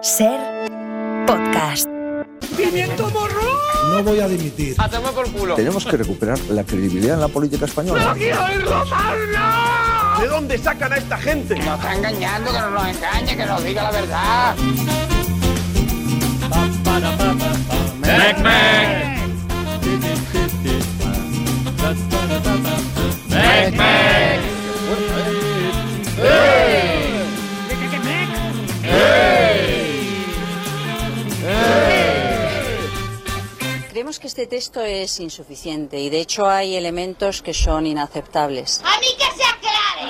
Ser podcast. ¡Pimiento morro! No voy a dimitir. ¡Hacemos por culo! Tenemos que recuperar la credibilidad en la política española. ¡No quiero oírlo más, no! ¿De dónde sacan a esta gente? Nos está engañando, que no nos engañe, que nos diga la verdad. Mec, mec. Mec, mec. Creemos que este texto es insuficiente y de hecho hay elementos que son inaceptables. ¡A mí que se aclare!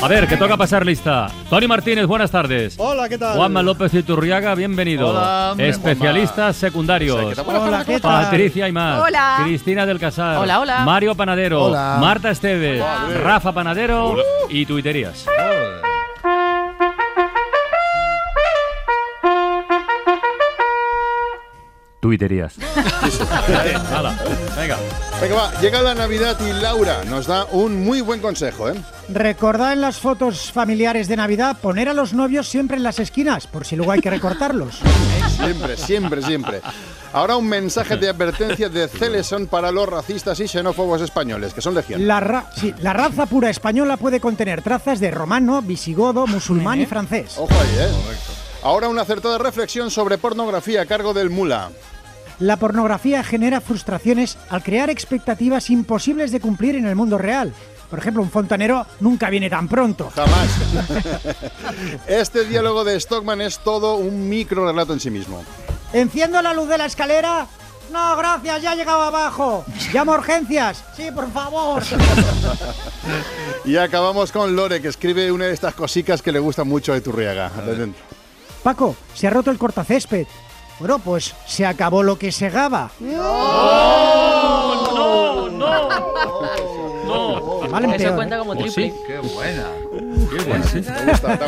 A ver, que toca pasar lista. Tony Martínez, buenas tardes. Hola, ¿qué tal? Juanma López Iturriaga, bienvenido. Hola, hombre, Especialistas secundarios. Hola, ¿qué tal? Patricia Aymar. Hola. Cristina del Casar. Hola, hola. Mario Panadero. Hola. Marta Esteves. Rafa Panadero. Y tuiterías. Tuiterías. Hala, venga. Venga, va, llega la Navidad y Laura nos da un muy buen consejo, ¿eh? Recordad en las fotos familiares de Navidad poner a los novios siempre en las esquinas, por si luego hay que recortarlos. Siempre, siempre, siempre. Ahora un mensaje de advertencia de Celeson para los racistas y xenófobos españoles, que son legión. La, ra- sí, la raza pura española puede contener trazas de romano, visigodo, musulmán y francés. Ojo ahí, ¿eh? Ahora una acertada reflexión sobre pornografía a cargo del Mula. La pornografía genera frustraciones al crear expectativas imposibles de cumplir en el mundo real. Por ejemplo, un fontanero nunca viene tan pronto. Jamás. Este diálogo de Stockman es todo un micro relato en sí mismo. ¿Enciendo la luz de la escalera? No, gracias, ya he llegado abajo. ¿Llamo a urgencias? Sí, por favor. Y acabamos con Lore, que escribe una de estas cositas que le gustan mucho de Turriaga. Paco, se ha roto el cortacésped. Bueno, pues se acabó lo que segaba. No, no, no. Mal Eso cuenta como ¿Oh, triple. sí? Qué buena. Qué bueno, sí. ¿Te gusta? ¿Te ha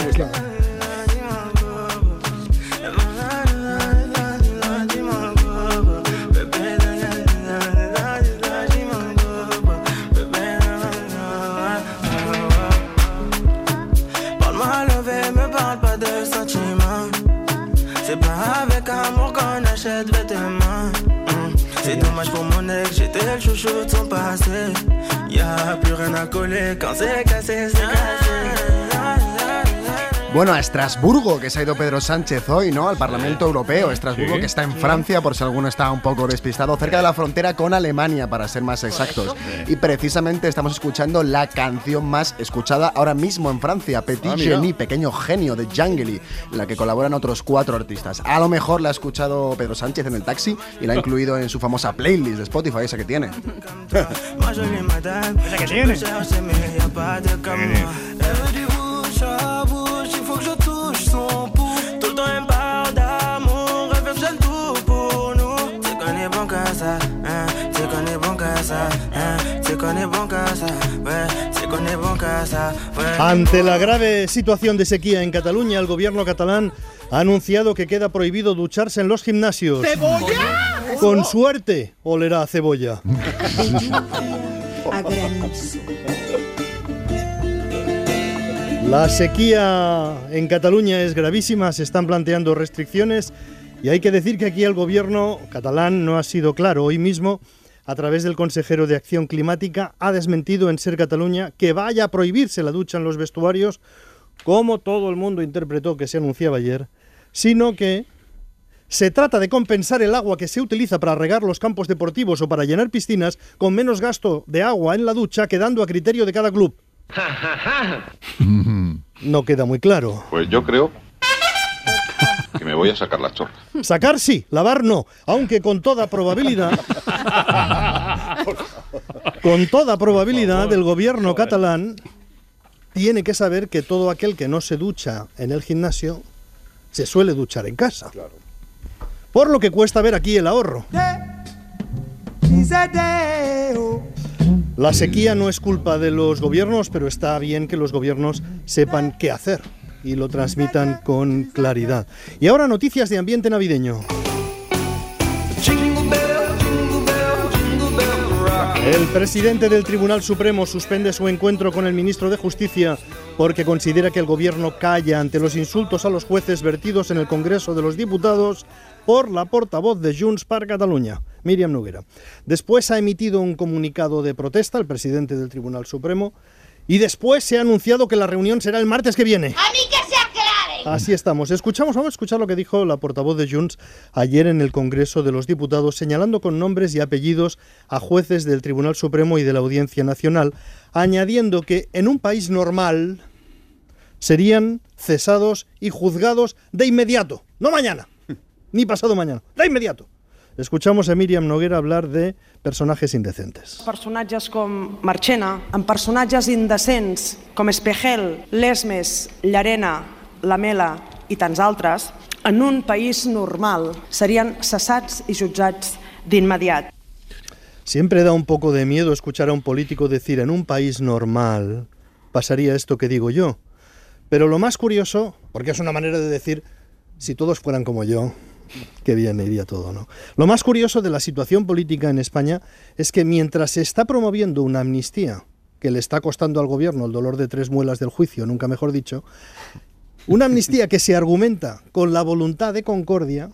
Mm. C'est dommage pour mon ex, j'étais le chouchou de son passé. Y'a plus rien à coller quand c'est cassé, c'est cassé. Bueno, a Estrasburgo, que se ha ido Pedro Sánchez hoy, ¿no? Al Parlamento Europeo. Estrasburgo, Sí. que está en Francia, por si alguno está un poco despistado, cerca de la frontera con Alemania, para ser más exactos. Y precisamente estamos escuchando la canción más escuchada ahora mismo en Francia, Petit Ah. Genie, Pequeño Genio, de Jangeli, en la que colaboran otros cuatro artistas. A lo mejor la ha escuchado Pedro Sánchez en el taxi y la ha incluido en su famosa playlist de Spotify, esa que tiene. Madame, que tiene. Qu'à ça, ouais. Ante la grave situación de sequía en Cataluña, el gobierno catalán ha anunciado que queda prohibido ducharse en los gimnasios. ¡Cebolla! Con suerte, olerá a cebolla. La sequía en Cataluña es gravísima, se están planteando restricciones y hay que decir que aquí el gobierno catalán no ha sido claro. Hoy mismo, a través del consejero de Acción Climática, ha desmentido en Ser Cataluña que vaya a prohibirse la ducha en los vestuarios, como todo el mundo interpretó que se anunciaba ayer, sino que se trata de compensar el agua que se utiliza para regar los campos deportivos o para llenar piscinas con menos gasto de agua en la ducha, quedando a criterio de cada club. No queda muy claro. Pues yo creo que me voy a sacar la chorra. Sacar sí, lavar no, aunque con toda probabilidad, con toda probabilidad el gobierno catalán tiene que saber que todo aquel que no se ducha en el gimnasio se suele duchar en casa. Por lo que cuesta ver aquí el ahorro. La sequía no es culpa de los gobiernos, pero está bien que los gobiernos sepan qué hacer y lo transmitan con claridad. Y ahora noticias de ambiente navideño. El presidente del Tribunal Supremo suspende su encuentro con el ministro de Justicia porque considera que el gobierno calla ante los insultos a los jueces vertidos en el Congreso de los Diputados por la portavoz de Junts per Catalunya, Miriam Noguera. Después ha emitido un comunicado de protesta el presidente del Tribunal Supremo y después se ha anunciado que la reunión será el martes que viene. A mí. Así estamos. Escuchamos, vamos a escuchar lo que dijo la portavoz de Junts ayer en el Congreso de los Diputados, señalando con nombres y apellidos a jueces del Tribunal Supremo y de la Audiencia Nacional, añadiendo que en un país normal serían cesados y juzgados de inmediato, no mañana, ni pasado mañana, de inmediato. Escuchamos a Miriam Noguera hablar de personajes indecentes. Personatges com Marchena, amb personatges indecents com Espejel, Lesmes, Llarena, Lamela i tants altres, en un país normal serien cessats i jutjats d'immediat. Siempre da un poco de miedo escuchar a un político decir en un país normal pasaría esto que digo yo. Pero lo más curioso, porque es una manera de decir si todos fueran como yo, qué bien iría todo, ¿no? Lo más curioso de la situación política en España es que mientras se está promoviendo una amnistía que le está costando al gobierno el dolor de tres muelas del juicio, nunca mejor dicho, una amnistía que se argumenta con la voluntad de concordia,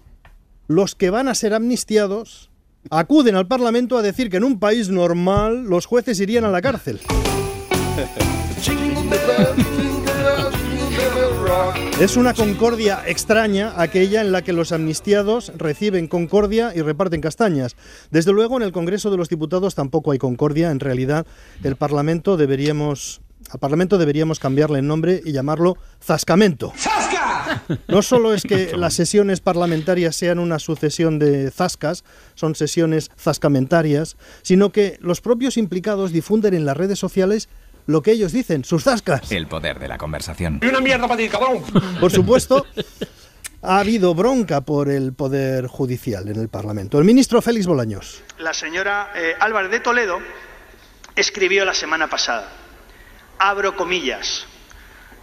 los que van a ser amnistiados acuden al Parlamento a decir que en un país normal los jueces irían a la cárcel. Es una concordia extraña aquella en la que los amnistiados reciben concordia y reparten castañas. Desde luego en el Congreso de los Diputados tampoco hay concordia. En realidad el Parlamento deberíamos al Parlamento deberíamos cambiarle el nombre y llamarlo Zascamento. No solo es que las sesiones parlamentarias sean una sucesión de zascas, son sesiones zascamentarias, sino que los propios implicados difunden en las redes sociales lo que ellos dicen, sus zascas. El poder de la conversación. Y una mierda para ti, cabrón. Por supuesto, ha habido bronca por el Poder Judicial en el Parlamento. El ministro Félix Bolaños. La señora eh, Álvarez de Toledo escribió la semana pasada, abro comillas,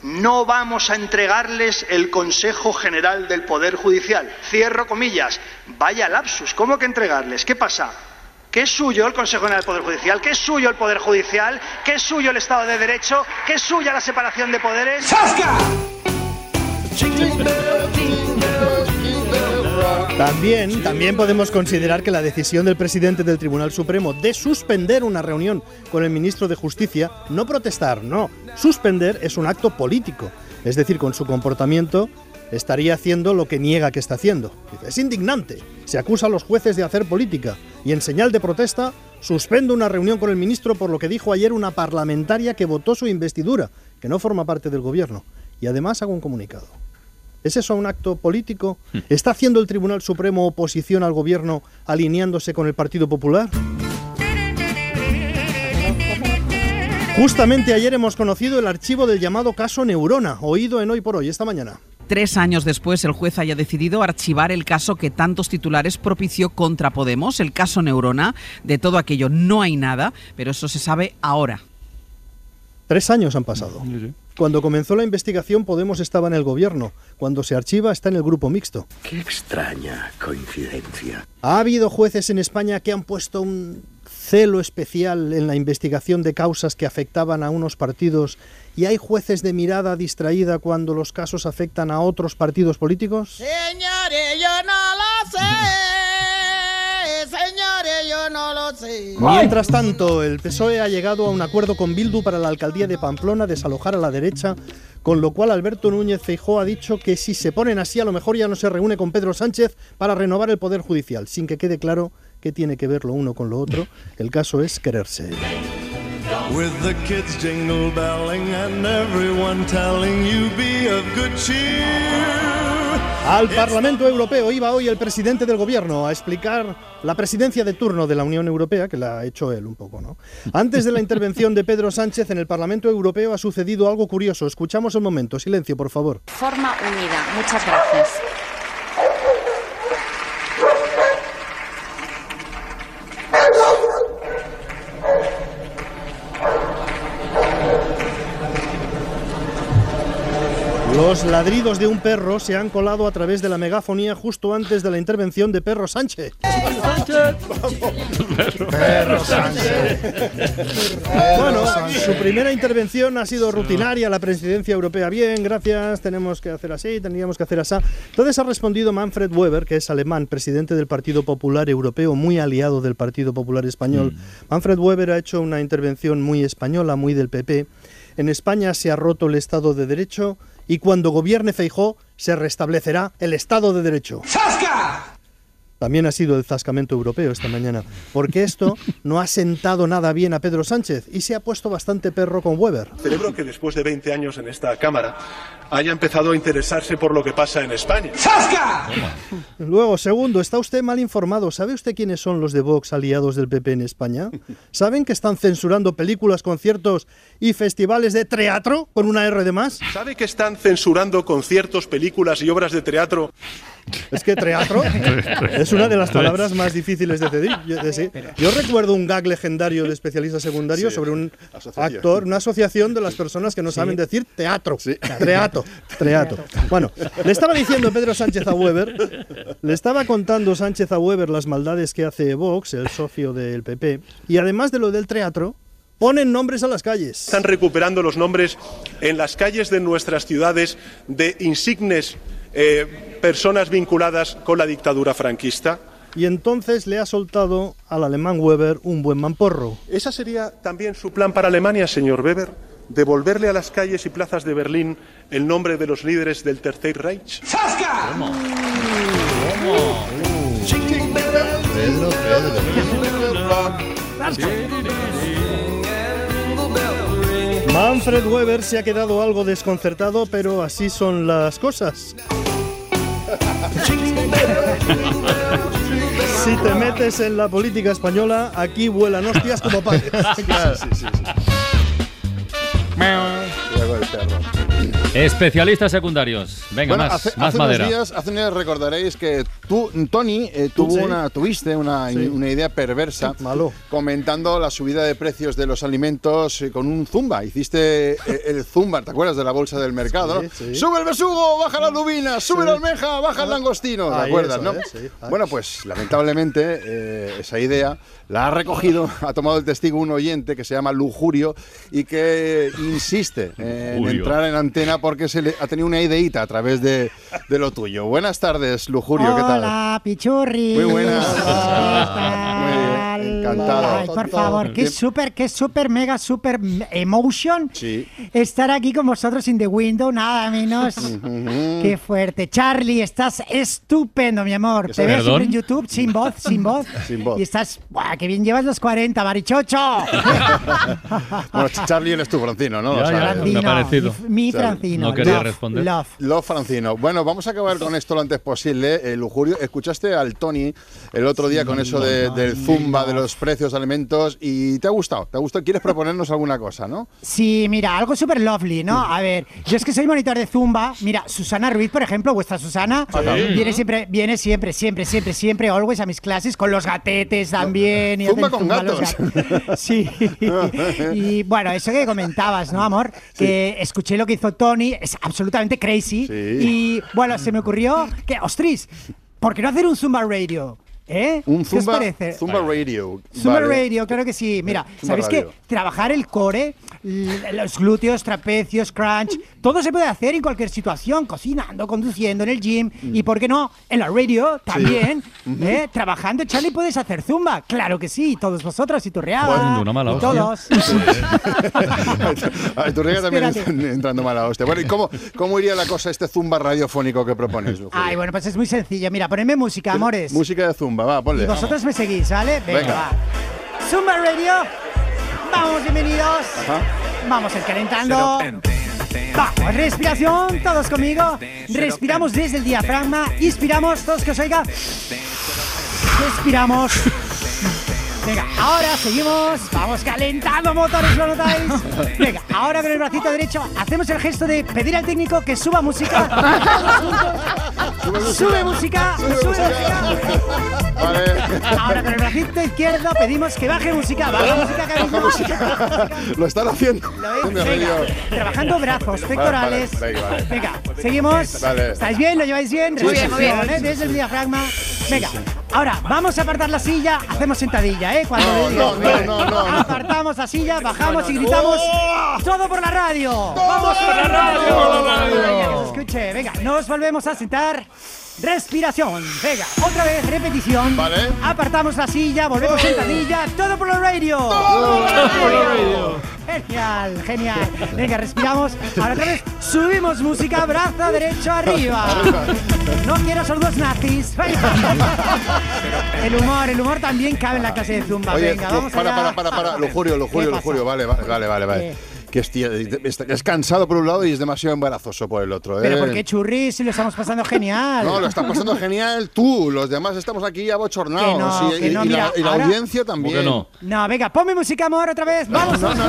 no vamos a entregarles el Consejo General del Poder Judicial. Cierro comillas. Vaya lapsus, ¿cómo que entregarles? ¿Qué pasa? ¿Qué es suyo el Consejo General del Poder Judicial? ¿Qué es suyo el Poder Judicial? ¿Qué es suyo el Estado de Derecho? ¿Qué es suya la separación de poderes? ¡Sasca! También, también podemos considerar que la decisión del presidente del Tribunal Supremo de suspender una reunión con el ministro de Justicia, no protestar, no, suspender es un acto político. Es decir, con su comportamiento estaría haciendo lo que niega que está haciendo. Es indignante. Se acusa a los jueces de hacer política y en señal de protesta suspendo una reunión con el ministro por lo que dijo ayer una parlamentaria que votó su investidura, que no forma parte del gobierno. Y además hago un comunicado. ¿Es eso un acto político? ¿Está haciendo el Tribunal Supremo oposición al gobierno alineándose con el Partido Popular? Justamente ayer hemos conocido el archivo del llamado caso Neurona, oído en Hoy por Hoy, esta mañana. Tres años después, el juez haya decidido archivar el caso que tantos titulares propició contra Podemos, el caso Neurona. De todo aquello no hay nada, pero eso se sabe ahora. Tres años han pasado. Cuando comenzó la investigación, Podemos estaba en el gobierno. Cuando se archiva, está en el grupo mixto. Qué extraña coincidencia. Ha habido jueces en España que han puesto un celo especial en la investigación de causas que afectaban a unos partidos y hay jueces de mirada distraída cuando los casos afectan a otros partidos políticos? Señores, yo no lo sé. Mientras tanto, el PSOE ha llegado a un acuerdo con Bildu para la alcaldía de Pamplona desalojar a la derecha, con lo cual Alberto Núñez Feijó ha dicho que si se ponen así a lo mejor ya no se reúne con Pedro Sánchez para renovar el poder judicial, sin que quede claro qué tiene que ver lo uno con lo otro. El caso es quererse. With the kids jingle belling and everyone telling you be of good cheer. Al Parlamento Europeo iba hoy el presidente del gobierno a explicar la presidencia de turno de la Unión Europea, que la ha hecho él un poco, ¿no? Antes de la intervención de Pedro Sánchez en el Parlamento Europeo ha sucedido algo curioso. Escuchamos un momento. Silencio, por favor. Forma unida. Muchas gracias. Los ladridos de un perro se han colado a través de la megafonía justo antes de la intervención de Perro Sánchez. Perro Sánchez. Bueno, su primera intervención ha sido rutinaria, la presidencia europea bien, gracias, tenemos que hacer así, tendríamos que hacer así. Entonces ha respondido Manfred Weber, que es alemán, presidente del Partido Popular Europeo, muy aliado del Partido Popular Español. Manfred Weber ha hecho una intervención muy española, muy del PP. En España se ha roto el Estado de Derecho y cuando gobierne Feijó se restablecerá el Estado de Derecho. También ha sido el zascamento europeo esta mañana, porque esto no ha sentado nada bien a Pedro Sánchez y se ha puesto bastante perro con Weber. Celebro que después de 20 años en esta Cámara haya empezado a interesarse por lo que pasa en España. Luego, segundo, está usted mal informado. ¿Sabe usted quiénes son los de Vox aliados del PP en España? ¿Saben que están censurando películas, conciertos y festivales de teatro con una R de más? ¿Sabe que están censurando conciertos, películas y obras de teatro? Es que teatro es una de las palabras más difíciles de decir. Yo, de decir. Yo recuerdo un gag legendario de especialistas secundarios Sí, sobre un asociación. actor, una asociación de las personas que no saben decir teatro. Teatro. Teatro. Bueno, le estaba diciendo Pedro Sánchez a Weber, le estaba contando Sánchez a Weber las maldades que hace Vox, el socio del PP, y además de lo del teatro, ponen nombres a las calles. Están recuperando los nombres en las calles de nuestras ciudades de insignes eh, personas vinculadas con la dictadura franquista. Y entonces le ha soltado al alemán Weber un buen mamporro. ¿Esa sería también su plan para Alemania, señor Weber? ¿Devolverle a las calles y plazas de Berlín el nombre de los líderes del Tercer Reich? Pedro, Manfred Weber se ha quedado algo desconcertado, pero así son las cosas. Si te metes en la política española, aquí vuelan hostias como padres. Sí, sí, sí. El perro. Especialistas secundarios. Venga, Bueno, más, hace, más hace madera. unos días, hace unos días recordaréis que tú, Tony, eh, tuvo Sí. una, tuviste una, Sí. una idea perversa Malo. comentando la subida de precios de los alimentos eh, con un zumba. Hiciste eh, el zumba, ¿te acuerdas de la bolsa del mercado? Sí, no? sí. Sube el besugo, baja la lubina, sube la almeja, baja el langostino. ¿Te acuerdas, eso no? sí. Ah. Bueno, pues lamentablemente eh, esa idea la ha recogido, ha tomado el testigo un oyente que se llama Lujurio y que insiste en entrar en antena porque se le ha tenido una ideita a través de, de lo tuyo. Buenas tardes, Lujurio, ¿qué tal? Hola, Pichurri. Muy buenas. ¿Qué Muy bien? Encantado. Ay, por favor, qué súper, qué súper, mega, súper emotion Sí. estar aquí con vosotros in the window, nada menos. Qué fuerte. Charlie, estás estupendo, mi amor. ¿Qué Te tal? veo siempre ¿Perdón? en YouTube, sin voz, sin voz. Sin voz. Y estás, ¡buah, qué bien llevas los 40, marichocho! Bueno, Charlie eres tú, Francino, ¿no? Ya, ya, sabes. me ha parecido. Mi. Francino. No quería love, responder. Love. Lo Francino. Bueno, vamos a acabar con esto lo antes posible. Eh, Lujurio, escuchaste al Tony el otro día con eso de- del zumba, de los precios de alimentos y te ha gustado. ¿Te ha gustado? ¿Quieres proponernos alguna cosa, no? Sí, mira, algo súper lovely, ¿no? A ver, yo es que soy monitor de Zumba. Mira, Susana Ruiz, por ejemplo, vuestra Susana, viene siempre, viene siempre, siempre, siempre, siempre, always a mis clases con los gatetes también. y Zumba con gatos. gat- Sí. Y bueno, eso que comentabas, ¿no, amor? Que escuché lo que hizo Tony, es absolutamente crazy. Sí. Y bueno, se me ocurrió que, ostras, ¿por qué no hacer un Zumba Radio? ¿Eh? Un ¿Qué os Zumba, parece? Zumba Radio. Zumba Vale. Radio, claro que sí. Mira, Zumba ¿sabéis que trabajar el core, los glúteos, trapecios, crunch, todo se puede hacer en cualquier situación, cocinando, conduciendo, en el gym Mm. y, ¿por qué no? En la radio también. ¿eh? Trabajando, Charlie, puedes hacer zumba. Claro que sí, todos vosotros y tu real. Cuando una mala hostia. todos. Ay, tu riega también Espérate. entrando mala hostia. Bueno, ¿y cómo, cómo iría la cosa este zumba radiofónico que propones? Ay, bueno, pues es muy sencillo. Mira, ponedme música, amores. Música de zumba, va, ponle. Y vosotros me seguís, ¿vale? Venga, Venga. va. Zumba Radio. Vamos, bienvenidos. Vamos a ir calentando. Vamos, respiración, todos conmigo. Respiramos desde el diafragma. Inspiramos, todos que os oiga. Respiramos. Venga, ahora seguimos. Vamos calentando motores, ¿lo notáis? Venga, ahora con el bracito derecho hacemos el gesto de pedir al técnico que suba música. Sube música, sube música. Ahora con el bracito izquierdo pedimos que baje música, baja música, música. Lo están haciendo. Me Venga, trabajando brazos, pectorales. Vale, vale, venga, vale. Venga, seguimos. Vale. ¿Estáis bien? ¿Lo lleváis bien? Muy bien, muy bien. Respiración, ¿eh? Desde el diafragma. Venga, ahora vamos a apartar la silla, hacemos sentadilla, ¿eh? Cuando No, no, no, no. Apartamos la silla, bajamos y gritamos todo por la radio. ¡Vamos por la radio! Por la radio. Venga, que se escuche. Venga, nos volvemos a sentar. Respiración. Venga, otra vez, repetición. Vale. Apartamos la silla, volvemos sentadilla. Todo por la radio. Todo por la radio. Genial, genial. Venga, respiramos. Ahora otra vez subimos música, brazo derecho arriba. No quiero sordos nazis. El humor, el humor también cabe en la clase de Zumba. Venga, vamos para, allá. para, para, para, lujurio, lujurio, ¿Qué pasa? lujurio, vale, vale, vale, vale, vale. Que es, tía- es, es cansado por un lado y es demasiado embarazoso por el otro, ¿eh? Pero porque churris y lo estamos pasando genial. No, lo estás pasando genial tú, los demás estamos aquí abochornados no, y, no, la, y la ahora- audiencia también. No, venga, ponme música amor otra vez. Vamos juntos.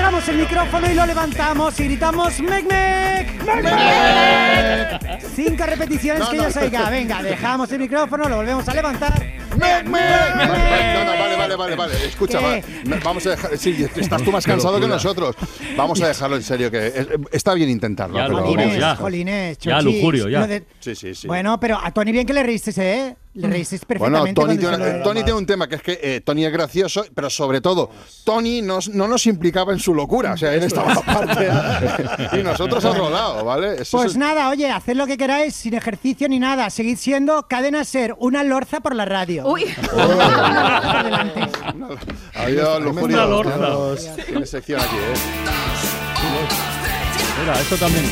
Agarramos el micrófono y lo levantamos y gritamos ¡Mec, mec! ¡Mec, mec! Cinco repeticiones No, que no. yo se oiga. Venga, dejamos el micrófono, lo volvemos a levantar. ¡Mec, mec! Vale, No, no, vale, vale, vale, vale. Escucha, vale, no, vamos a dejar. Sí, estás tú más cansado que nosotros. Vamos a dejarlo en serio, que es- está bien intentarlo. Ya, pero- lujurio, ya. Jolines, Ya, chochis, lujurio, ya. de- Sí, sí, sí. Bueno, pero a Tony bien que le reíste, ¿eh? Le Bueno, perfectamente. Tony cuando tiene, de- Tony tiene un tema que es que eh, Tony es gracioso, pero sobre todo, Tony nos- no nos implicaba en su locura. O sea, él estaba aparte y nosotros a otro lado, ¿vale? Eso Pues es- nada, oye, haced lo que queráis, sin ejercicio ni nada. Seguid siendo cadena ser, una lorza por la radio. Uy. Adiós, lujurio. Una lorza. Tiene sección aquí, ¿eh? Mira, esto también.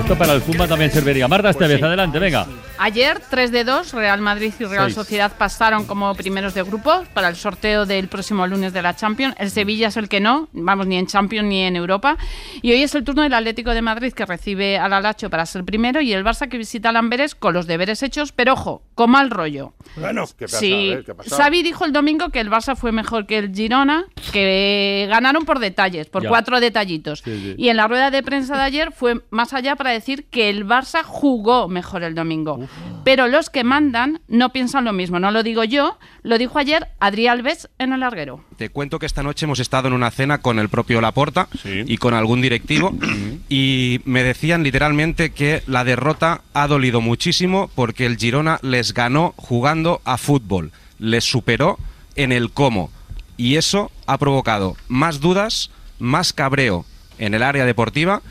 Esto para el Zumba también serviría. Marta Esteves, adelante, venga. Ayer, 3 de 2, Real Madrid y Real. Sociedad pasaron como primeros de grupo para el sorteo del próximo lunes de la Champions. El Sevilla es el que no, vamos, ni en Champions ni en Europa. Y hoy es el turno del Atlético de Madrid que recibe al Alacho para ser primero y el Barça que visita al Amberes con los deberes hechos, pero ojo, con mal rollo. Bueno, ¿qué pasa? Sí. Xavi dijo el domingo que el Barça fue mejor que el Girona, que ganaron por detalles, por Ya. cuatro detallitos. Sí, sí. Y en la rueda de prensa de ayer fue más allá para decir que el Barça jugó mejor el domingo. Pero los que mandan no piensan lo mismo, no lo digo yo, lo dijo ayer Adrián Alves en el larguero. Te cuento que esta noche hemos estado en una cena con el propio Laporta y con algún directivo y me decían literalmente que la derrota ha dolido muchísimo porque el Girona les ganó jugando a fútbol, les superó en el cómo. Y eso ha provocado más dudas, más cabreo en el área deportiva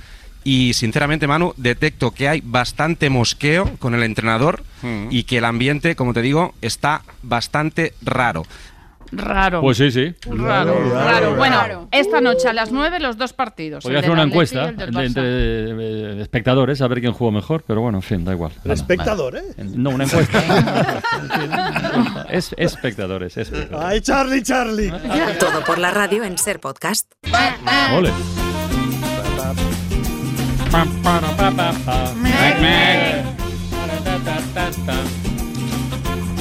y sinceramente Manu detecto que hay bastante mosqueo con el entrenador y que el ambiente, como te digo, está bastante raro. Raro. Pues sí, sí. Raro, raro. Bueno, esta noche a las 9 los dos partidos. Podría hacer una encuesta de- entre eh, espectadores a ver quién jugó mejor, pero bueno, en fin, da igual. Bueno, espectador, vale. No, una encuesta. es espectadores, es espectadores. ¡Ay, Charlie, Charlie! Todo por la radio en Ser Podcast. Ole. Mac Mac.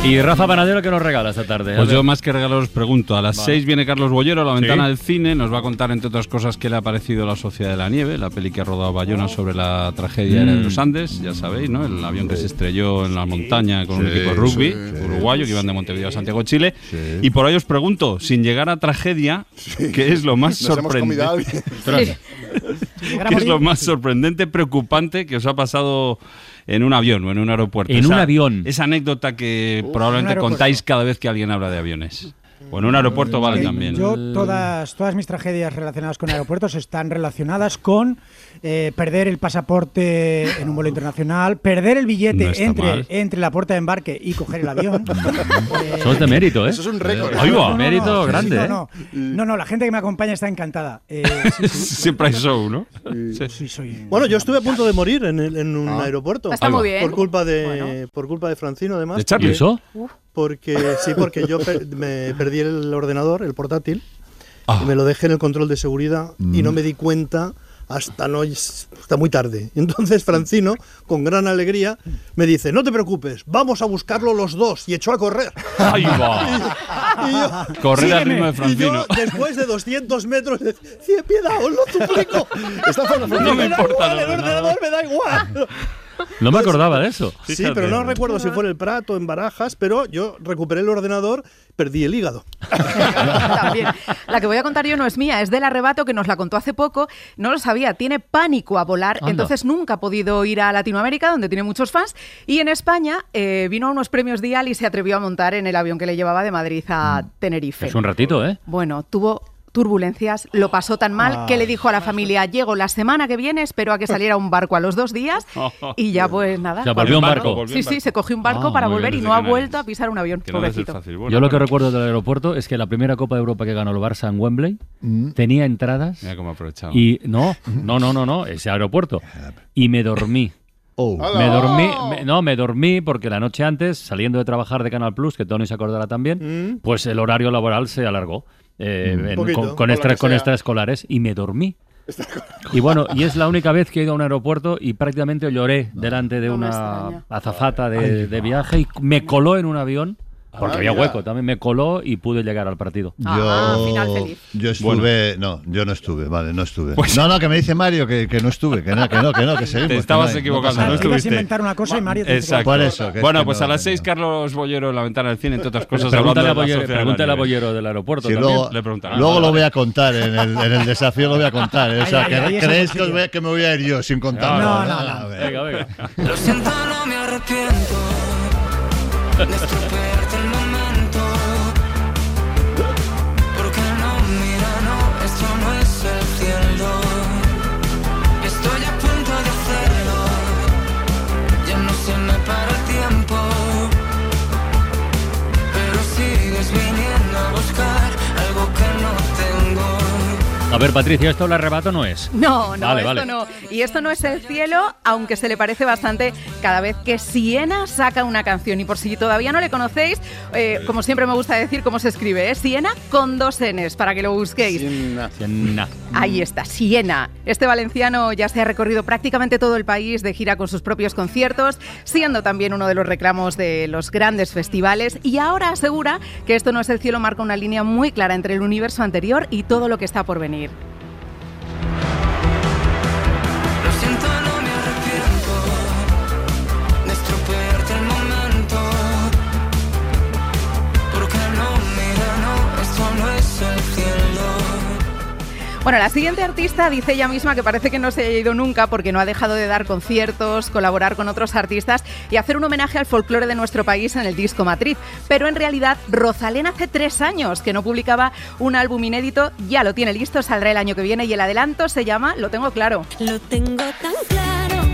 Y Rafa Panadero, ¿qué nos regala esta tarde? Pues yo más que regalos os pregunto. A las Vale. 6 viene Carlos Bollero a la ventana Sí. del cine. Nos va a contar, entre otras cosas, qué le ha parecido La Sociedad de la Nieve, la peli que ha rodado Bayona sobre la tragedia aérea de los Mm. Andes, ya sabéis, ¿no? El avión que se estrelló en la montaña con un equipo de rugby sí, uruguayo que iban de Montevideo a Santiago, Chile. Y por ahí os pregunto, sin llegar a tragedia, ¿qué es lo más sorprendente? ¿Qué es lo más sorprendente, preocupante que os ha pasado en un avión o en un aeropuerto? En un avión. Esa anécdota que probablemente contáis cada vez que alguien habla de aviones. O en un aeropuerto vale también. Yo, todas, todas mis tragedias relacionadas con aeropuertos están relacionadas con eh, perder el pasaporte en un vuelo internacional, perder el billete entre, mal. entre la puerta de embarque y coger el avión. Eh, Eso es de mérito, ¿eh? Eso es un récord. Va, no, no, mérito no, sí, sí, grande, no, ¿eh? no. No, no, la gente que me acompaña está encantada. Eh, sí, sí. Siempre hay show, ¿no? Sí, soy- Bueno, yo estuve a punto de morir en, el- en un Ah. aeropuerto. Está muy bien. Por culpa de, por culpa de Francino, además. ¿De Charlie? Porque- ¿Y sí, porque yo per- me perdí el ordenador, el portátil, Ah. y me lo dejé en el control de seguridad y Mm. no me di cuenta hasta, no, hasta muy tarde. Entonces Francino, con gran alegría, me dice, no te preocupes, vamos a buscarlo los dos. Y echó a correr. Ahí va. Y yo- Correr al ritmo de Y Francino. yo, después de 200 metros, de, "Cien piedad, os lo suplico. No me importa El ordenador me da igual. No me acordaba de eso. Sí, pero no recuerdo si fue en el Prato, en Barajas, pero yo recuperé el ordenador, perdí el hígado. También. La que voy a contar yo no es mía, es del arrebato que nos la contó hace poco. No lo sabía, tiene pánico a volar, Anda. entonces nunca ha podido ir a Latinoamérica, donde tiene muchos fans. Y en España eh, vino a unos premios Dial y se atrevió a montar en el avión que le llevaba de Madrid a Tenerife. Es un ratito, ¿eh? Bueno, tuvo turbulencias, lo pasó tan mal que le dijo a la familia, llego la semana que viene, espero a que saliera un barco a los dos días y ya pues nada. O sea, volvió un barco. Sí, sí, se cogió un barco Ah, para volver bien, y no ha vuelto a pisar un avión, pobrecito. Yo lo que recuerdo del aeropuerto es que la primera Copa de Europa que ganó el Barça en Wembley tenía entradas. Mira cómo. Y no, no, no, no, no, ese aeropuerto. Y me dormí. Me ¡Hala! dormí, me- no, me dormí porque la noche antes, saliendo de trabajar de Canal Plus, que Tony se acordará también, pues el horario laboral se alargó eh, Mm. en- Poquito, con, con extra- con extraescolares y me dormí. Y bueno, y es la única vez que he ido a un aeropuerto y prácticamente lloré delante de No una azafata de, de viaje y me coló en un avión, porque Ah, había mira. hueco, también me coló y pude llegar al partido. Ah, Yo, yo estuve, no, yo no estuve, vale, no estuve. Pues- no, no, que me dice Mario que, que no estuve, que no, que no, que no, que seguimos. Te que estabas no hay, equivocando, no, estuviste. inventar una cosa y Mario te que- Exacto. Por eso, que es bueno, que pues no, a las que 6, Carlos Bollero en la ventana del cine, entre otras cosas. Pregúntale a Bollero, pregúntale a del aeropuerto Sí, también. luego Le luego lo voy a contar, en el, en el desafío lo voy a contar. ¿eh? O sea, Ay, que ay, ¿creéis que, os que- voy a- que me voy a ir yo sin contar? No, no, no. Venga, venga. Lo siento, no me arrepiento A ver, Patricia, esto el arrebato no es. No, no, Vale, esto vale. no. Y esto no es el cielo, aunque se le parece bastante cada vez que Siena saca una canción. Y por si todavía no le conocéis, eh, como siempre me gusta decir cómo se escribe, es Siena con dos Ns, para que lo busquéis. Siena. Ahí está, Siena. Este valenciano ya se ha recorrido prácticamente todo el país de gira con sus propios conciertos, siendo también uno de los reclamos de los grandes festivales y ahora asegura que esto no es el cielo, marca una línea muy clara entre el universo anterior y todo lo que está por venir. Lo Bueno, la siguiente artista dice ella misma que parece que no se haya ido nunca porque no ha dejado de dar conciertos, colaborar con otros artistas y hacer un homenaje al folclore de nuestro país en el disco Matriz. Pero en realidad, Rosalén hace tres años que no publicaba un álbum inédito, ya lo tiene listo, saldrá el año que viene y el adelanto se llama Lo tengo claro. Lo tengo tan claro,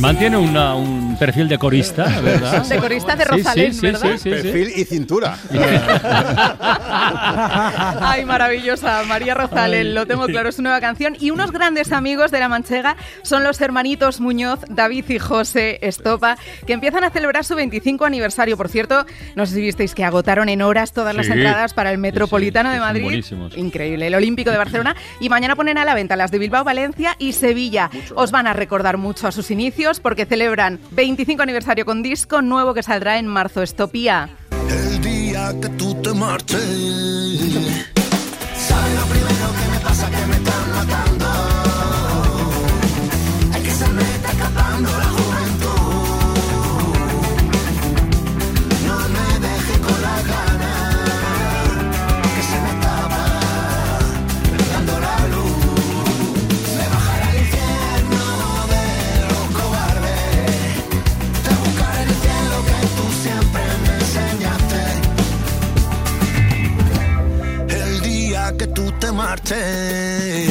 que no nos Armand tiene una- un perfil de corista, ¿verdad? De corista de Rosalén, sí, sí, ¿verdad? sí, sí, sí. Perfil y cintura. Ay, maravillosa, María Rosalén, lo tengo claro, es su nueva canción. Y unos grandes amigos de La Manchega son los hermanitos Muñoz, David y José Estopa, que empiezan a celebrar su 25 aniversario. Por cierto, no sé si visteis que agotaron en horas todas las entradas para el Metropolitano sí, de Madrid. buenísimos. Increíble, el Olímpico de Barcelona. Y mañana ponen a la venta las de Bilbao, Valencia y Sevilla. Os van a recordar mucho a sus inicios porque celebran 25 aniversario con disco nuevo que saldrá en marzo. Estopía. El día que tú te marches. ¿Sabes lo primero que me pasa? Que me te marches.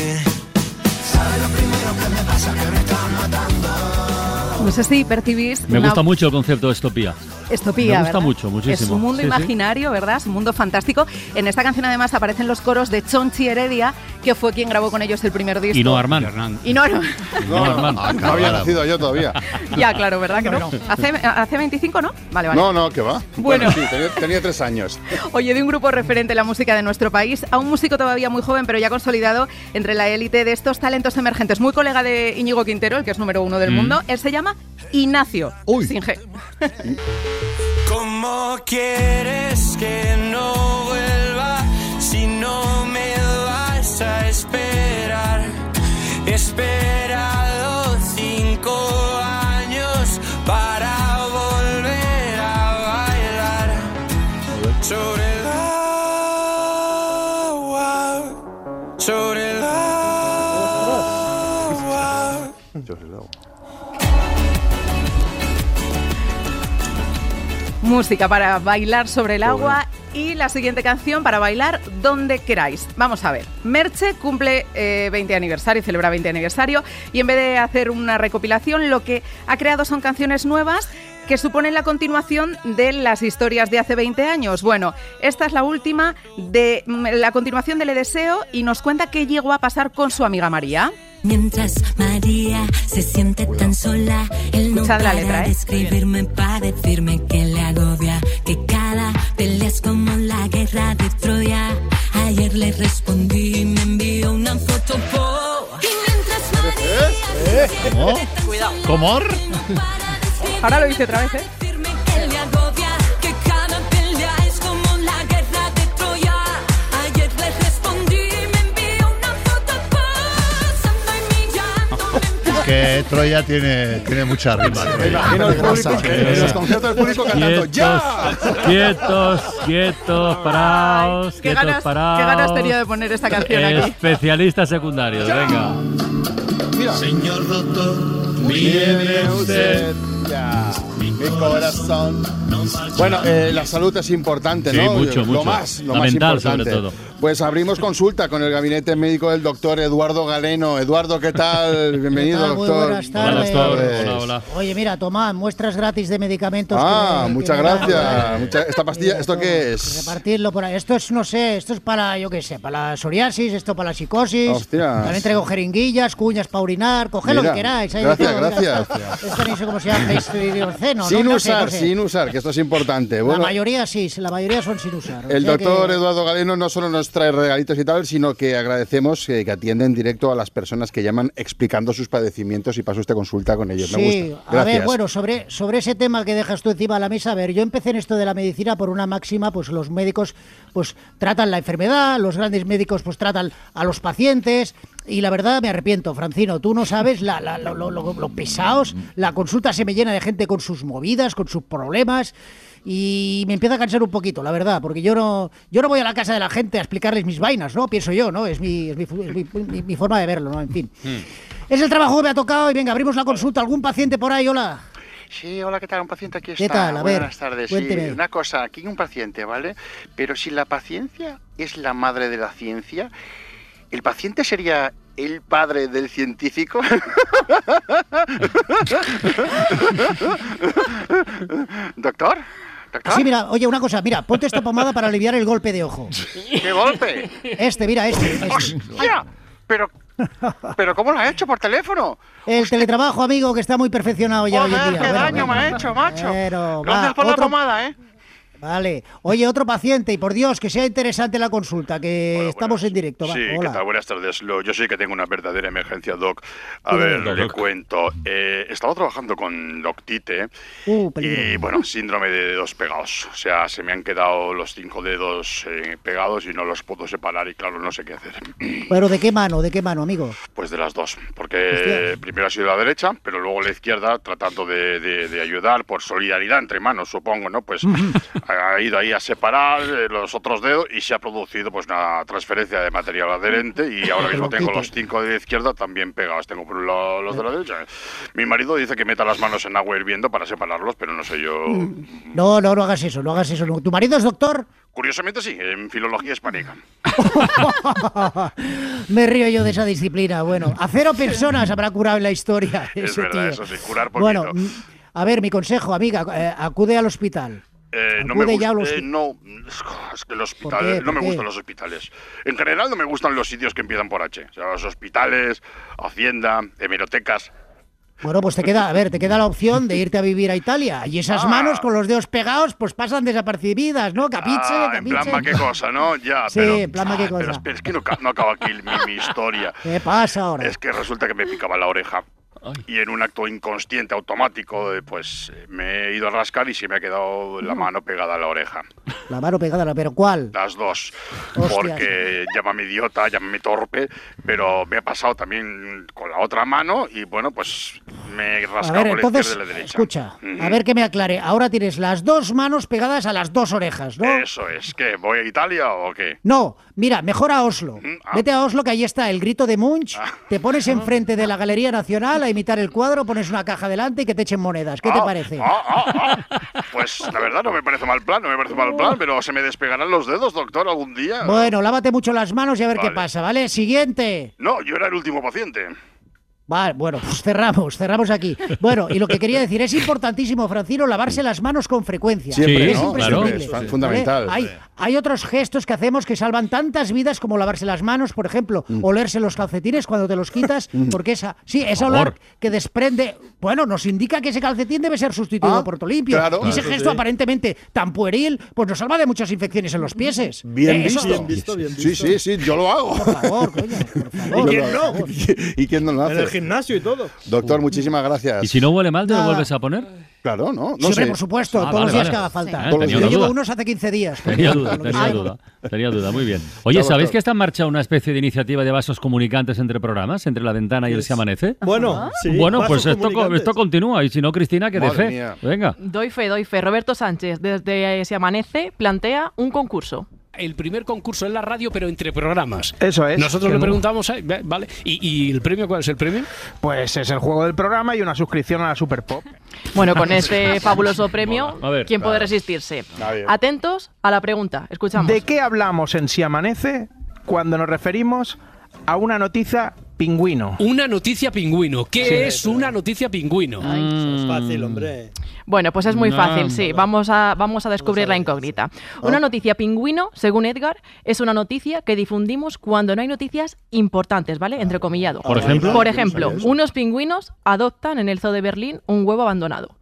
No sé si percibís Me una- gusta mucho el concepto de estopía. Estopía, Me gusta ¿verdad? mucho, muchísimo. Es un mundo Sí, sí. imaginario, ¿verdad? Es un mundo fantástico. En esta canción además aparecen los coros de Chonchi Heredia, que fue quien grabó con ellos el primer disco. Y no Armand. Y no, no. No, Armando. no había nacido yo todavía. ya, claro, ¿verdad que no? Hace, hace 25, ¿no? Vale, vale. No, no, que va. Bueno. sí, tenía, tenía tres años. Oye, de un grupo referente en la música de nuestro país a un músico todavía muy joven, pero ya consolidado entre la élite de estos talentos emergentes. Muy colega de Íñigo Quintero, el que es número uno del Mm. mundo. Él se llama Ignacio. Sin G. ¿Cómo quieres que no vuelva si no me vas a esperar? He Música para bailar sobre el agua y la siguiente canción para bailar donde queráis. Vamos a ver. Merche cumple eh, 20 aniversario, celebra 20 aniversario y en vez de hacer una recopilación, lo que ha creado son canciones nuevas que suponen la continuación de las historias de hace 20 años. Bueno, esta es la última de mm, la continuación de Le Deseo y nos cuenta qué llegó a pasar con su amiga María. Mientras María se siente tan sola, él no Escuchad la para letra, de ¿eh? escribirme para decirme que le agobia, que cada pelea es como la guerra de Troya. Ayer le respondí y me envió una foto por... Y mientras María ¿Cómo? Cuidado. ¿Cómo? Ahora lo dice otra vez, ¿eh? que Troya. Tiene, tiene mucha rima. Me imagino el público, en los conciertos del público cantando ¡Ya! Quietos, quietos, paraos, Qué quietos, ganas, paraos. qué ganas tenía de poner esta canción aquí. Especialistas secundarios, venga. Señor doctor, Mire usted, mi corazón. Bueno, eh, la salud es importante, Sí, ¿no? mucho, lo mucho. más, lo La más mental, importante. sobre todo. Pues abrimos consulta con el gabinete médico del doctor Eduardo Galeno. Eduardo, ¿qué tal? Bienvenido, ¿Qué tal? Muy doctor. buenas tardes. tardes. Oye, mira, toma muestras gratis de medicamentos. Ah, que me- que muchas gracias. ¿eh? Mucha- esta pastilla, ¿esto qué es? Repartirlo por ahí. Esto es, no sé, esto es para, yo qué sé, para la psoriasis, esto para la psicosis. Hostias. También traigo jeringuillas, cuñas para orinar. Coged lo que queráis. ahí gracias, todo, gracias. Esto, esto ni sé cómo se llama, ibuprofeno, ¿no? Sin No sé, usar, no sé. sin usar, que esto es importante. La mayoría sí, la mayoría son sin usar. o El que- doctor Eduardo Galeno no solo nos trae regalitos y tal, sino que agradecemos eh, que atiende en directo a las personas que llaman explicando sus padecimientos y pasa usted consulta con ellos. Me Sí, gusta. a Gracias. ver, bueno, sobre, sobre ese tema que dejas tú encima de la mesa, a ver, yo empecé en esto de la medicina por una máxima, pues los médicos pues tratan la enfermedad, los grandes médicos pues tratan a los pacientes y la verdad me arrepiento, Francino, tú no sabes la, la- lo, lo- lo- lo pesados, la consulta se me llena de gente con sus movidas, con sus problemas y me empieza a cansar un poquito, la verdad, porque yo no yo no voy a la casa de la gente a explicarles mis vainas, ¿no? Pienso yo, ¿no? Es mi, es mi, es mi- mi- mi forma de verlo, ¿no? En fin. Es el trabajo que me ha tocado y venga, abrimos la consulta. ¿Algún paciente por ahí? Hola. Sí, hola, ¿qué tal? Un paciente aquí ¿Qué está. tal? A ver, Buenas tardes. cuénteme. Sí, una cosa, aquí hay un paciente, ¿vale? Pero si la paciencia es la madre de la ciencia, ¿el paciente sería el padre del científico? ¿Doctor? ¿Doctor? Sí, mira, oye, una cosa, mira, ponte esta pomada para aliviar el golpe de ojo. ¿Qué golpe? Este, mira, este. este. ¡Hostia! Pero, pero ¿cómo lo ha hecho por teléfono? El teletrabajo, amigo, que está muy perfeccionado ya hoy en Joder, día. qué Bueno, daño me ha hecho, macho. Pero, Gracias va, por la pomada, ¿eh? Vale. Oye, otro paciente, y por Dios, que sea interesante la consulta, que estamos en directo. va, Sí, ¿qué hola. tal? Buenas tardes. Lo- yo sí que tengo una verdadera emergencia, Doc. A ver, Doc. le cuento. Eh, estaba trabajando con Doctite Uh, y, bueno, síndrome de dedos pegados. O sea, se me han quedado los cinco dedos eh, pegados y no los puedo separar y, claro, no sé qué hacer. Pero ¿de qué mano? ¿De qué mano, amigo? Pues de las dos. Porque Hostia. primero ha sido la derecha, pero luego la izquierda, tratando de, de- de ayudar por solidaridad entre manos, supongo, ¿no? Pues ha ido ahí a separar eh, los otros dedos y se ha producido pues una transferencia de material adherente y ahora mismo tengo los cinco de la izquierda también pegados. Tengo por un lado los de la derecha. Mi marido dice que meta las manos en agua hirviendo para separarlos, pero no sé yo. No, no, no hagas eso, no hagas eso. no. ¿Tu marido es doctor? Curiosamente sí, en filología hispánica. Me río yo de esa disciplina. Bueno, a cero personas habrá curado en la historia. Es ese verdad, tío. eso sí, curar poquito. Bueno, mm, A ver, mi consejo, amiga, eh, acude al hospital. Eh, no me gusta, los- eh, no, es que el hospital, qué? no ¿Por me gustan los hospitales. En general no me gustan los sitios que empiezan por H. O sea, los hospitales, hacienda, hemerotecas. Bueno, pues te queda, a ver, te queda la opción de irte a vivir a Italia. Y esas Ah. manos con los dedos pegados, pues pasan desapercibidas, ¿no? Capiche, Ah, en plan, ¿ma qué cosa, no? Ya, Sí, pero... en plan, ¿ma qué Pero cosa? espera, es que no, no acaba aquí mi, mi historia. ¿Qué pasa ahora? Es que resulta que me picaba la oreja. Y en un acto inconsciente, automático, pues me he ido a rascar y se me ha quedado la mano pegada a la oreja. La mano pegada, a la- pero ¿cuál? Las dos. Hostias. Porque llámame idiota, llámame torpe, pero me ha pasado también con la otra mano y bueno, pues me he A rascado ver, por la entonces, izquierda y la derecha. escucha, Ujú. a ver que me aclare. Ahora tienes las dos manos pegadas a las dos orejas, ¿no? Eso es, ¿qué? ¿Voy a Italia o qué? No, mira, mejor a Oslo. ah. Vete a Oslo, que ahí está el grito de Munch. Te pones Ah. enfrente de la Galería Nacional imitar el cuadro, pones una caja delante y que te echen monedas. ¿Qué te Ah, parece? ah, ah, ah. Pues la verdad no me parece mal plan, no me parece mal plan, pero se me despegarán los dedos, doctor, algún día. Bueno, lávate mucho las manos y a ver qué pasa, ¿vale? Siguiente. No, yo era el último paciente. Vale, bueno, pues cerramos, cerramos aquí. Bueno, y lo que quería decir, es importantísimo, Francino, lavarse las manos con frecuencia. Siempre, es ¿no? imprescindible, Siempre, es ¿vale? fundamental. Hay, hay otros gestos que hacemos que salvan tantas vidas como lavarse las manos, por ejemplo, Mm. olerse los calcetines cuando te los quitas, porque esa, sí, esa olor que desprende, bueno, nos indica que ese calcetín debe ser sustituido Ah, por otro limpio. claro. y ese Eso gesto sí. aparentemente tan pueril, pues nos salva de muchas infecciones en los pieses. Bien Eh, eso- visto. Sí, sí, sí, yo lo hago. Por favor, coño, por favor. ¿Y quién no? ¿Y quién no lo hace? En el gimnasio y todo. Doctor, muchísimas gracias. ¿Y si no huele mal, te lo Nada. vuelves a poner? Claro, ¿no? No Siempre, sé. por supuesto, Ah, todos los días vale. que haga falta. Eh, Yo llevo unos hace 15 días. Tenía duda, tenía duda. Tenía duda, muy bien. Oye, ¿sabéis que está en marcha una especie de iniciativa de vasos comunicantes entre programas, entre la ventana y el Se Amanece? Bueno, sí. bueno, pues esto, esto continúa, y si no, Cristina, que de Madre fe. mía. Venga. Doy fe, doy fe. Roberto Sánchez, desde Se Amanece, plantea un concurso. El primer concurso en la radio, pero entre programas. Eso es. Nosotros le no- preguntamos, ¿vale? ¿Y, y el premio cuál es el premio? Pues es el juego del programa y una suscripción a la Super Pop. Bueno, con este fabuloso premio, Mola. A ver, ¿quién puede claro. resistirse? Bien. Atentos a la pregunta. Escuchamos. ¿De qué hablamos en Si Amanece cuando nos referimos a una noticia pingüino? Una noticia pingüino. ¿Qué Sí. es una noticia pingüino? Es fácil, hombre. Bueno, pues es muy No, fácil, sí. Vamos a, vamos a descubrir la incógnita. Una noticia pingüino, según Edgar, es una noticia que difundimos cuando no hay noticias importantes, ¿vale? Entrecomillado. Por ejemplo. Por ejemplo, unos pingüinos adoptan en el zoo de Berlín un huevo abandonado.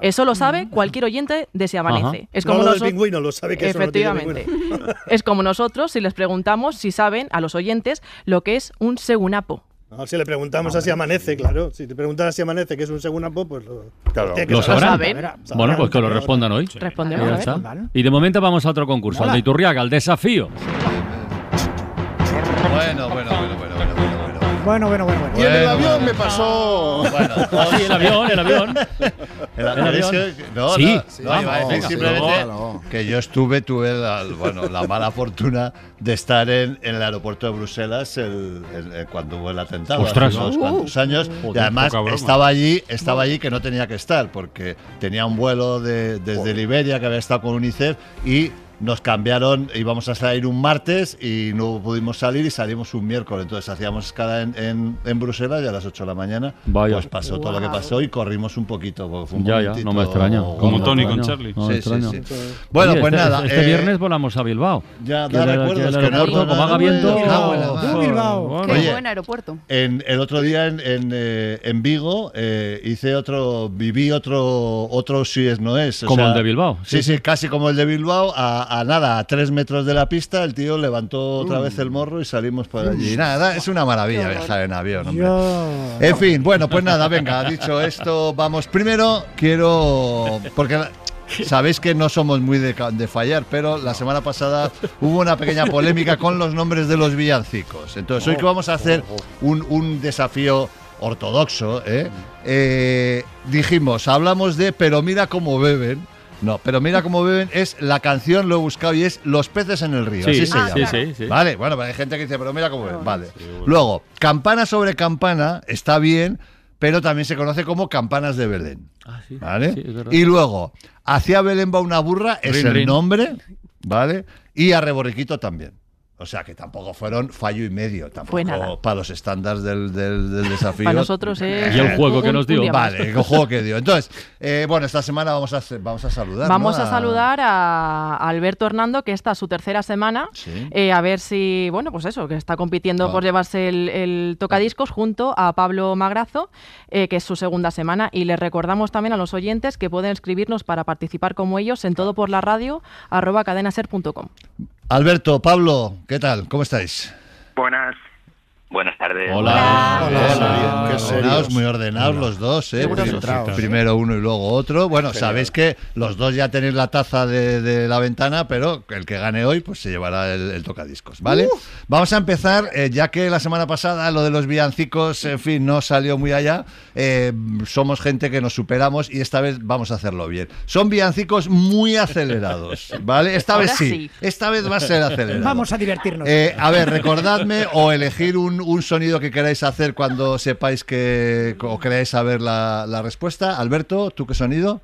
Eso lo sabe cualquier oyente de Se Amanece. Ajá. Es No como lo del noso- pingüino, lo sabe que es una noticia Efectivamente. es como nosotros si les preguntamos si saben a los oyentes lo que es un segunapo. No, si le preguntamos así amanece, claro. Si te preguntan si amanece, que es un segunapo, pues lo, tiene que ¿Lo sabrán? Bueno, pues que lo respondan hoy. Respondemos, a ver. Y de momento vamos a otro concurso, al de Iturriaga, al desafío. Bueno, bueno, bueno, bueno, bueno. Bueno, bueno, bueno. Y en el Bueno, avión bueno. me pasó. Sí, el avión, el avión. El, El es avión. que- no, Sí. no, no, Vamos, simplemente no. que yo estuve, tuve la, bueno, la mala fortuna de estar en, en el aeropuerto de Bruselas el- el- el- cuando hubo el atentado Ostras. hace unos Uh. cuantos años Joder, y además estaba allí, estaba allí que no tenía que estar porque tenía un vuelo de- desde Liberia que había estado con UNICEF y nos cambiaron, íbamos a salir un martes y no pudimos salir y salimos un miércoles. Entonces hacíamos escala en, en, en Bruselas y a las 8 de la mañana Vaya. pues pasó todo lo que pasó y corrimos un poquito. porque fue un Ya, ya, no me extraña. Como Tony con Charlie. No me Sí, sí, sí. Bueno, Oye, pues este- nada. Este eh, viernes volamos a Bilbao. Ya, da recuerdos, que no como haga viento. Bilbao. Qué buen aeropuerto. En, el otro día en, en, eh, en Vigo eh, hice otro, viví otro, otro si es no es. o Como sea, el de Bilbao. Sí, sí, casi como el de Bilbao. A, a nada, a tres metros de la pista, el tío levantó otra vez el morro y salimos por allí. Nada, es una maravilla viajar en avión, hombre. En fin, bueno, pues nada, venga, dicho esto, vamos. Primero quiero. Porque. Sabéis que no somos muy de, fallar, pero la semana pasada hubo una pequeña polémica con los nombres de los villancicos. Entonces, hoy que vamos a hacer un, un desafío ortodoxo, ¿eh? Eh, dijimos, hablamos de Pero mira cómo beben. No, pero mira cómo beben es la canción, lo he buscado y es Los peces en el río. Sí, así se ah, llama. sí, sí, sí. Vale, bueno, pero hay gente que dice, pero mira cómo beben. Vale. Luego, campana sobre campana está bien, pero también se conoce como campanas de Belén. ¿Vale? sí, es verdad. y luego, hacia Belén va una burra, es Rin, el rin. nombre, ¿vale? Y a Reborriquito también. O sea que tampoco fueron fallo y medio, tampoco Fue nada. para los estándares del, del- del desafío. Para nosotros es ¿Y el juego que un- nos dio? Vale, el juego que dio. Entonces, eh, bueno, esta semana vamos a, vamos a saludar. Vamos ¿no? a saludar a Alberto Hernando, que está su tercera semana, Sí. eh, a ver si, bueno, pues eso, que está compitiendo Ah. por llevarse el, el tocadiscos junto a Pablo Magrazo, eh, que es su segunda semana. Y les recordamos también a los oyentes que pueden escribirnos para participar como ellos en todo por la radio, arroba cadenaser.com. Alberto, Pablo, ¿qué tal? ¿Cómo estáis? Buenas. Buenas tardes. Hola. Hola, Hola. qué serios. muy ordenados los dos, ¿eh? Centrados. Primero uno y luego otro. Bueno, sabéis que los dos ya tenéis la taza de, de la ventana, pero el que gane hoy, pues se llevará el, el tocadiscos, ¿vale? Vamos a empezar, eh, ya que la semana pasada lo de los villancicos, en fin, no salió muy allá. eh, somos gente que nos superamos y esta vez vamos a hacerlo bien. Son villancicos muy acelerados, ¿vale? Esta vez sí. sí. Esta vez va a ser acelerado. Vamos a divertirnos. Eh, a ver, recordadme o elegir un, un sonido que queráis hacer cuando sepáis que o queráis saber la, la respuesta. Alberto, ¿tú qué sonido?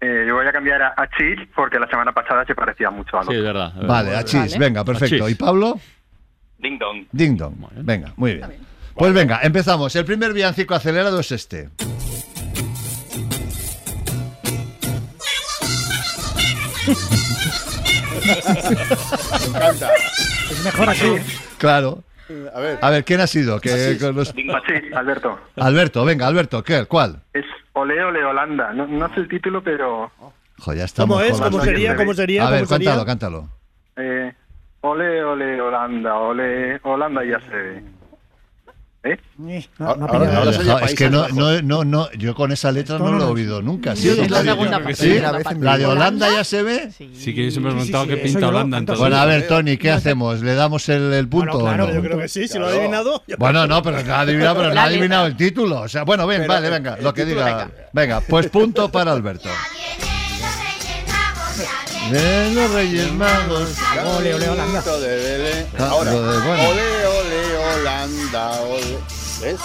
Eh, yo voy a cambiar a, a Chis porque la semana pasada se parecía mucho a lo Sí, es verdad. Vale, achis, venga, perfecto. ¿Y Pablo? Ding dong. Ding dong. Venga, muy bien. Pues venga, empezamos. El primer villancico acelerado es este. Me encanta. Es mejor así. Claro. A ver. A ver, ¿quién ha sido? Que, con los- Alberto. Alberto, venga, Alberto, ¿qué? ¿Cuál? Es Ole Ole Holanda. No, no sé el título, pero... Jo, ya estamos ¿Cómo es? ¿Cómo sería? ¿Cómo sería? A ver, ¿Cómo sería? cántalo, cántalo. Eh, ole Ole Holanda. Ole Holanda ya se ve. ¿Eh? No, no Ahora- ahora es que no, no, no, no, yo con esa letra no lo he oído nunca. ¿Sí? Sí, es la segunda ¿Sí? ¿La de. Holanda ya se ve? Sí que yo siempre he Sí, sí, preguntado sí, qué pinta Holanda. entonces. Bueno, a ver, Tony, ¿qué hacemos? ¿Le damos el, el punto Bueno, claro, o no? Yo creo que sí, si lo ha adivinado. Bueno, no, pero no ha adivinado, pero no ha adivinado el título. O sea, bueno, bien, Pero vale, venga, lo que diga. Venga, pues punto para Alberto. De los Reyes Magos. Ole, ole, Holanda. Ah, Ahora. Ole, ole, Holanda. ¿Ves?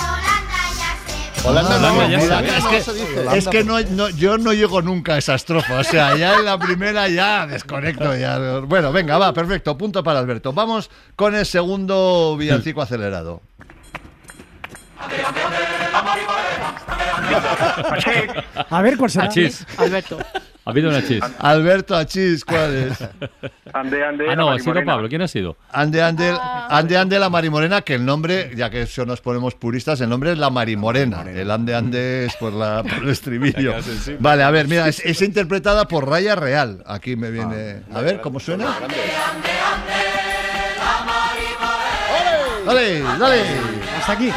Holanda Ah, no, Holanda ya Holanda se no Es se que- dice. Es que no, no- yo no llego nunca a esa estrofa. O sea, ya en la primera ya desconecto. Ya. Bueno, venga, va, perfecto. Punto para Alberto. Vamos con el segundo villancico acelerado. A ver cuál será. Achis. Alberto. Ha habido una chis. Alberto Achis, ¿cuál es? Ande, ande. Ah, la no, ha sido Marimorena. Pablo. ¿Quién ha sido? Ande, ande, ande, ande la Marimorena, que el nombre, ya que eso nos ponemos puristas, el nombre es la Marimorena. El ande, ande es por, la, por el estribillo. Vale, a ver, mira, es, es interpretada por Raya Real. Aquí me viene. A ver, ¿cómo suena? Dale, dale. Hasta aquí.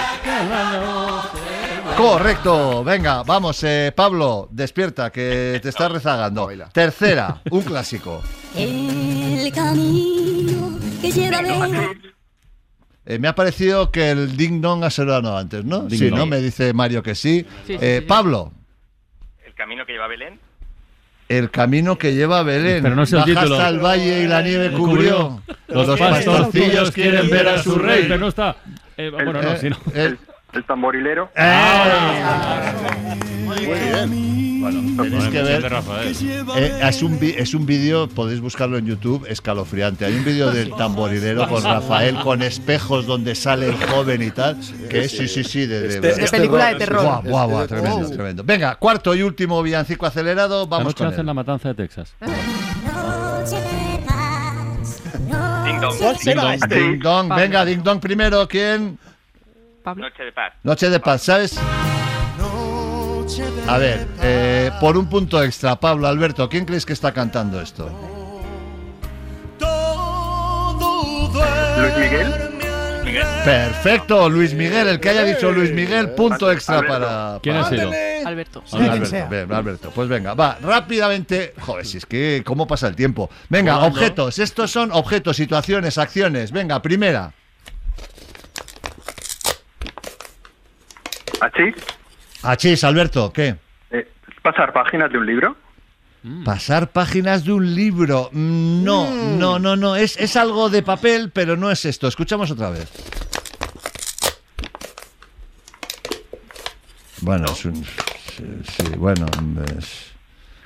Correcto. Venga, vamos, eh, Pablo, despierta, que te estás rezagando. Tercera, un clásico. El camino que lleva a ver. Eh, me ha parecido que el ding dong ha sonado antes, ¿no? Ding sí, dong. ¿no? Me dice Mario que sí. Sí, sí, Eh, sí, sí. Pablo, El camino que lleva a Belén. el camino que lleva a Belén. Pero no es el título. hasta el valle y la nieve cubrió. Los, Los pastorcillos quieren ver a su rey. Pero no está. Eh, bueno, no, si no. El tamborilero. Muy bien. bueno, tenéis que ver. de Rafael. Eh, es un es un vídeo, podéis buscarlo en YouTube, escalofriante. Hay un vídeo del tamborilero con Rafael con espejos donde sale el joven y tal. Que es, sí, sí, sí, de, de- Este- De película de terror. Guau, guau, guau, Es- es- tremendo, oh. tremendo. Venga, cuarto y último villancico acelerado, vamos con él. la matanza de Texas. Noche de paz. Ding dong. ¿Cuál será este? Ding dong, venga, ding dong primero, ¿quién? Pablo. Noche de paz. Noche de paz, ¿sabes? A ver, eh, por un punto extra, Pablo, Alberto, ¿quién crees que está cantando esto? Luis Miguel. Perfecto, Luis Miguel, el que haya dicho Luis Miguel, punto extra Alberto. para... ¿Quién ha sido? Alberto. Quien Alberto, sea. bien, Alberto, pues venga, va, rápidamente. Joder, si es que, ¿cómo pasa el tiempo? Venga, objetos, estos son objetos, situaciones, acciones. Venga, primera. Achis. Achis, Alberto, ¿qué? Eh, pasar páginas de un libro. Pasar páginas de un libro. Mm, No, no, no, no. Es, es algo de papel, pero no es esto. Escuchamos otra vez. Bueno, es un. Sí, sí, bueno. Es,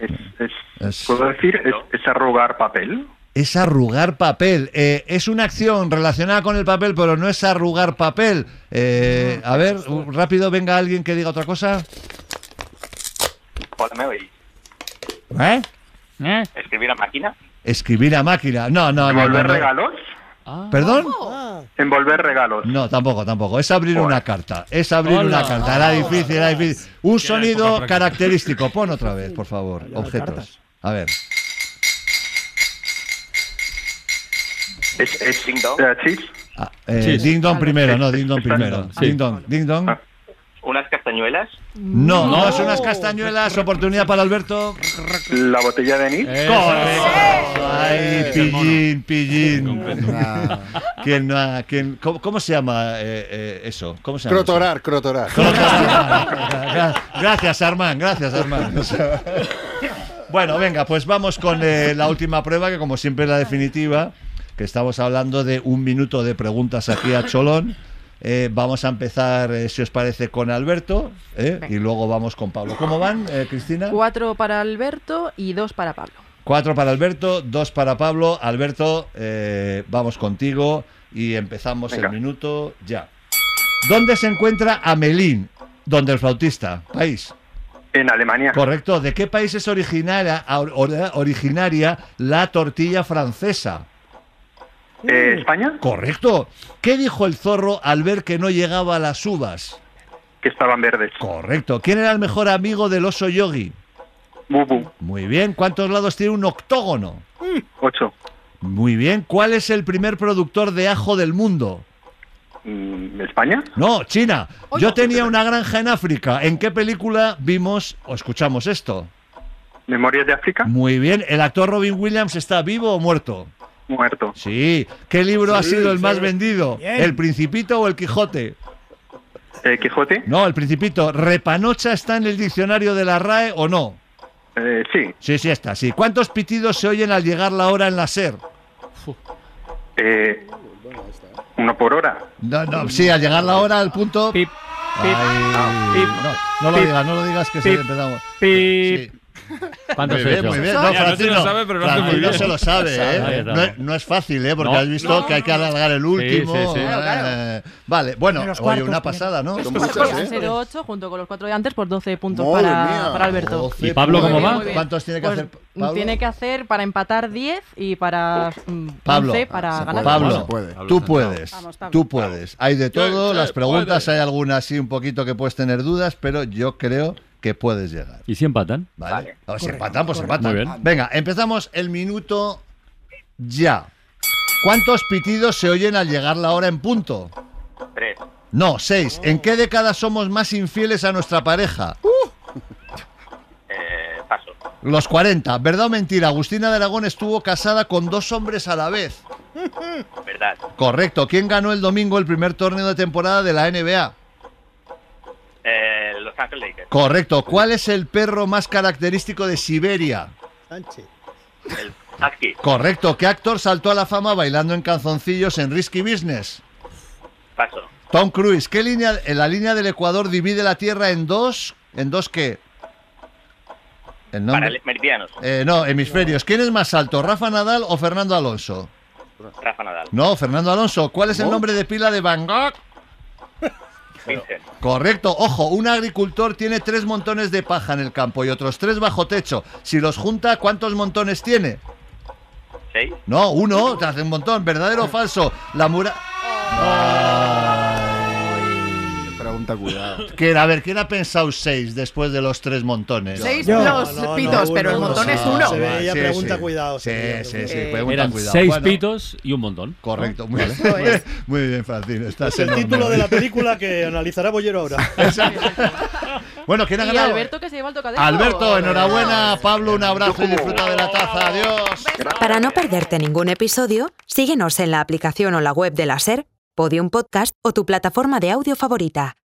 Es, es- es- ¿Puedo decir? Es, es arrugar papel. Es arrugar papel. Eh, es una acción relacionada con el papel, pero no es arrugar papel. Eh, a ver, rápido, venga alguien que diga otra cosa. Hola, ¿me oís? ¿Eh? ¿Escribir a máquina? Escribir a máquina. No, no, no. no, ¿Envolver no. regalos? ¿Perdón? Envolver regalos. No, tampoco, tampoco. Es abrir una carta. Es abrir una carta. Era difícil, era difícil. Un sonido característico. Pon otra vez, por favor. Objetos. A ver. ¿Es, es Ding dong? chis? Ah, eh, Sí. Ding dong primero, no, ding dong primero. sí. Ding dong, ding dong. ¿Unas castañuelas? No, no, es unas castañuelas. Oportunidad para Alberto. ¿La botella de anís? Correcto. Ay, pillín, pillín. ¿Quién no ha- quién- cómo, cómo se llama eh, eh, eso? ¿Cómo se llama? eso? Crotorar, crotorar. Gra- Gracias, Armán, gracias, Armán. Bueno, venga, pues vamos con eh, la última prueba, que como siempre es la definitiva, que estamos hablando de un minuto de preguntas aquí a Cholón. Eh, vamos a empezar, eh, si os parece, con Alberto eh, y luego vamos con Pablo. ¿Cómo van, eh, Cristina? Cuatro para Alberto y dos para Pablo. Cuatro para Alberto, dos para Pablo. Alberto, eh, vamos contigo y empezamos Venga. el minuto ya. ¿Dónde se encuentra Amelín? Donde el flautista. País. En Alemania. Correcto. ¿De qué país es originaria, or- or- originaria la tortilla francesa? Eh, ¿España? Correcto. ¿Qué dijo el zorro al ver que no llegaba a las uvas? Que estaban verdes. Correcto. ¿Quién era el mejor amigo del oso yogi? Bubu. Muy bien. ¿Cuántos lados tiene un octógono? Ocho. Muy bien. ¿Cuál es el primer productor de ajo del mundo? Mm, ¿España? No, China. Yo tenía una granja en África. ¿En qué película vimos o escuchamos esto? ¿Memorias de África? Muy bien. ¿El actor Robin Williams está vivo o muerto? Muerto. Sí. ¿Qué libro ha Sí, sido el más sí. vendido? Bien. ¿El Principito o el Quijote? ¿El Quijote? No, el Principito. ¿Repanocha está en el diccionario de la RAE o no? Eh, sí. Sí, sí está, sí. ¿Cuántos pitidos se oyen al llegar la hora en la SER? Eh, uno por hora. No, no, sí, al llegar la hora al punto... Ay, no, no lo Pip. digas, no lo digas que Pip. empezamos. Pip. ¿Cuántos muy bien, muy bien. No, no se lo sabe, pero lo hace muy bien. se lo sabe, ¿eh? No, es- no es fácil, ¿eh? Porque No. has visto que hay que alargar el último. sí, sí. eh, Claro, claro. Vale, bueno, oye, cuartos, una pasada, ¿no? Son muchas, ¿eh? sido ocho junto con los cuatro de antes por 12 puntos para, para Alberto. 12 ¿Y Pablo cómo va? ¿Cuántos tiene que Pues, hacer Pablo? Tiene que hacer para empatar 10 y para mm, Pablo, 11 para ganar. Pablo, Vamos. tú puedes, Vamos, Pablo. tú puedes. Hay de todo, sí, las preguntas puede. hay algunas así un poquito que puedes tener dudas, pero yo creo que puedes llegar. ¿Y si empatan? Vale. O si empatan, pues empatan. Muy bien. Venga, empezamos el minuto ya. ¿Cuántos pitidos se oyen al llegar la hora en punto? Tres. No, seis. ¿En qué década somos más infieles a nuestra pareja? Eh, paso. Los 40. ¿Verdad o mentira? Agustina de Aragón estuvo casada con dos hombres a la vez. Verdad. Correcto. ¿Quién ganó el domingo el primer torneo de temporada de la NBA? Los Ángeles Lakers. Correcto. ¿Cuál es el perro más característico de Siberia? El Husky. Correcto. ¿Qué actor saltó a la fama bailando en canzoncillos en Risky Business? Paso. Tom Cruise. ¿Qué línea, en la línea del Ecuador divide la Tierra en dos? ¿En dos qué? El nombre. Para meridianos. Eh, no, hemisferios. ¿Quién es más alto, Rafa Nadal o Fernando Alonso? Rafa Nadal. No, Fernando Alonso. ¿Cuál es el nombre de pila de Van Gogh? Vincent. Correcto. Ojo, un agricultor tiene tres montones de paja en el campo y otros tres bajo techo. Si los junta, ¿cuántos montones tiene? ¿Seis? No, uno, te hace un montón. ¿Verdadero o falso? La mura... Pregunta, cuidado. ¿Quién- a ver, ¿quién ha pensado seis después de los tres montones? Seis Yo. los pitos, pero el montón es uno. Se veía Sí, pregunta sí. cuidado. Sí, sí, sí, Eh, pregunta Eran cuidado. seis Bueno, pitos y un montón. Correcto, muy, Vale. bien. muy bien, Francino. Estás Es el enorme. título de la película que analizará Bollero ahora. Bueno, ¿quién ha Y ganado? Alberto que se lleva el tocadisco. Alberto, enhorabuena. Pablo, un abrazo y disfruta de la taza. Adiós. Para no perderte ningún episodio, síguenos en la aplicación o la web de la SER, Podium Podcast o tu plataforma de audio favorita.